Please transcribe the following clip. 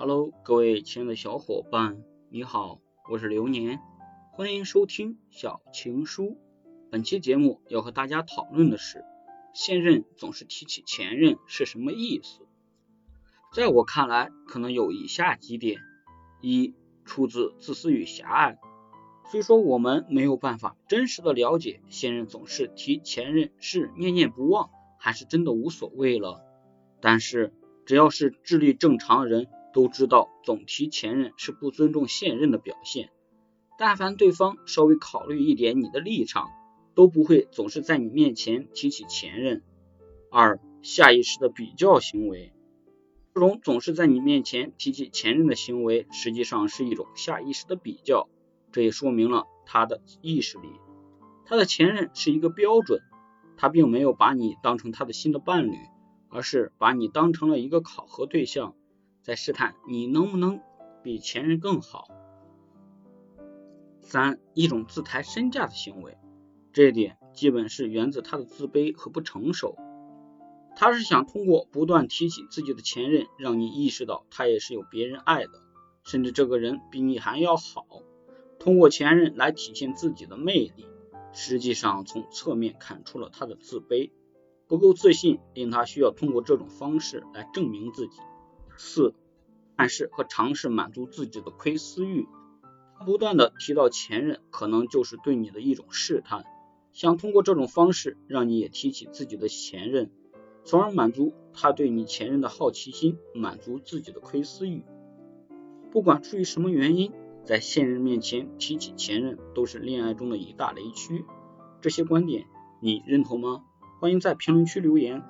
Hello，各位亲爱的小伙伴，你好，我是流年，欢迎收听小情书。本期节目要和大家讨论的是，现任总是提起前任是什么意思？在我看来，可能有以下几点：一、出自自私与狭隘。虽说我们没有办法真实的了解现任总是提前任是念念不忘，还是真的无所谓了，但是只要是智力正常人都知道，总提前任是不尊重现任的表现。但凡对方稍微考虑一点你的立场，都不会总是在你面前提起前任。二、下意识的比较行为，这种总是在你面前提起前任的行为，实际上是一种下意识的比较。这也说明了他的意识里，他的前任是一个标准，他并没有把你当成他的新的伴侣，而是把你当成了一个考核对象，在试探你能不能比前任更好。三，一种自抬身价的行为，这一点基本是源自他的自卑和不成熟，他是想通过不断提起自己的前任，让你意识到他也是有别人爱的，甚至这个人比你还要好。通过前任来体现自己的魅力，实际上从侧面看出了他的自卑，不够自信，令他需要通过这种方式来证明自己。四，暗示和尝试满足自己的窥私欲，不断的提到前任，可能就是对你的一种试探，想通过这种方式让你也提起自己的前任，从而满足他对你前任的好奇心，满足自己的窥私欲。不管出于什么原因。在现任面前提起前任，都是恋爱中的一大雷区。这些观点你认同吗？欢迎在评论区留言。